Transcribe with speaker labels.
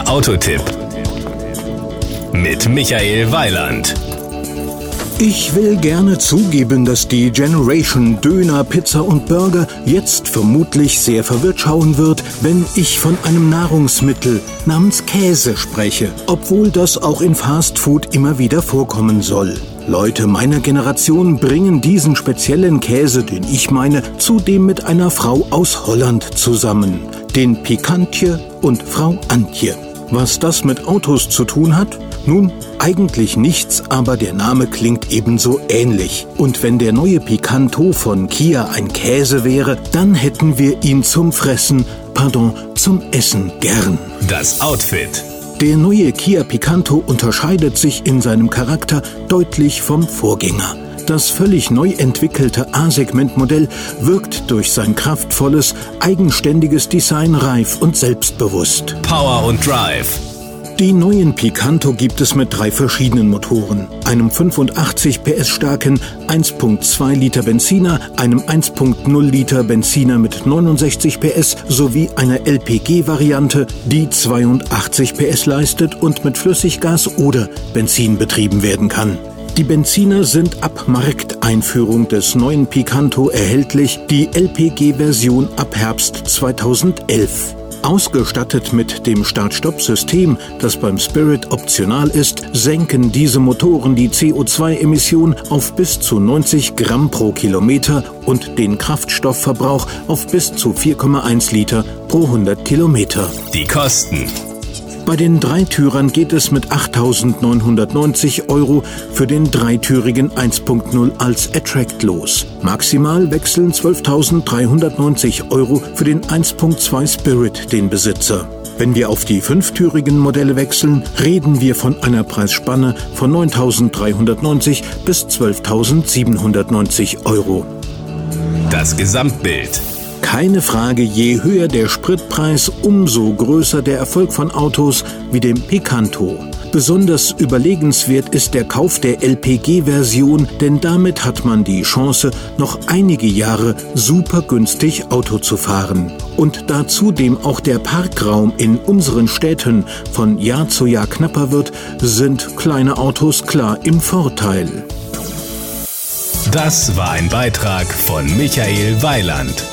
Speaker 1: Der Autotipp mit Michael Weiland.
Speaker 2: Ich will gerne zugeben, dass die Generation Döner, Pizza und Burger jetzt vermutlich sehr verwirrt schauen wird, wenn ich von einem Nahrungsmittel namens Käse spreche, obwohl das auch in Fast Food immer wieder vorkommen soll. Leute meiner Generation bringen diesen speziellen Käse, den ich meine, zudem mit einer Frau aus Holland zusammen, den Pikantje und Frau Antje. Was das mit Autos zu tun hat? Nun, eigentlich nichts, aber der Name klingt ebenso ähnlich. Und wenn der neue Picanto von Kia ein Käse wäre, dann hätten wir ihn zum Fressen, pardon, zum Essen gern.
Speaker 1: Das Outfit.
Speaker 2: Der neue Kia Picanto unterscheidet sich in seinem Charakter deutlich vom Vorgänger. Das völlig neu entwickelte A-Segment-Modell wirkt durch sein kraftvolles, eigenständiges Design reif und selbstbewusst.
Speaker 1: Power und Drive.
Speaker 2: Die neuen Picanto gibt es mit drei verschiedenen Motoren. Einem 85 PS starken 1.2 Liter Benziner, einem 1.0 Liter Benziner mit 69 PS sowie einer LPG-Variante, die 82 PS leistet und mit Flüssiggas oder Benzin betrieben werden kann. Die Benziner sind ab Markteinführung des neuen Picanto erhältlich, die LPG-Version ab Herbst 2011. Ausgestattet mit dem Start-Stopp-System, das beim Spirit optional ist, senken diese Motoren die CO2-Emission auf bis zu 90 Gramm pro Kilometer und den Kraftstoffverbrauch auf bis zu 4,1 Liter pro 100 Kilometer.
Speaker 1: Die Kosten.
Speaker 2: Bei den Dreitürern geht es mit 8.990 Euro für den dreitürigen 1.0 als Attract los. Maximal wechseln 12.390 Euro für den 1.2 Spirit den Besitzer. Wenn wir auf die fünftürigen Modelle wechseln, reden wir von einer Preisspanne von 9.390 bis 12.790 Euro.
Speaker 1: Das Gesamtbild.
Speaker 2: Keine Frage, je höher der Spritpreis, umso größer der Erfolg von Autos wie dem Picanto. Besonders überlegenswert ist der Kauf der LPG-Version, denn damit hat man die Chance, noch einige Jahre super günstig Auto zu fahren. Und da zudem auch der Parkraum in unseren Städten von Jahr zu Jahr knapper wird, sind kleine Autos klar im Vorteil.
Speaker 1: Das war ein Beitrag von Michael Weiland.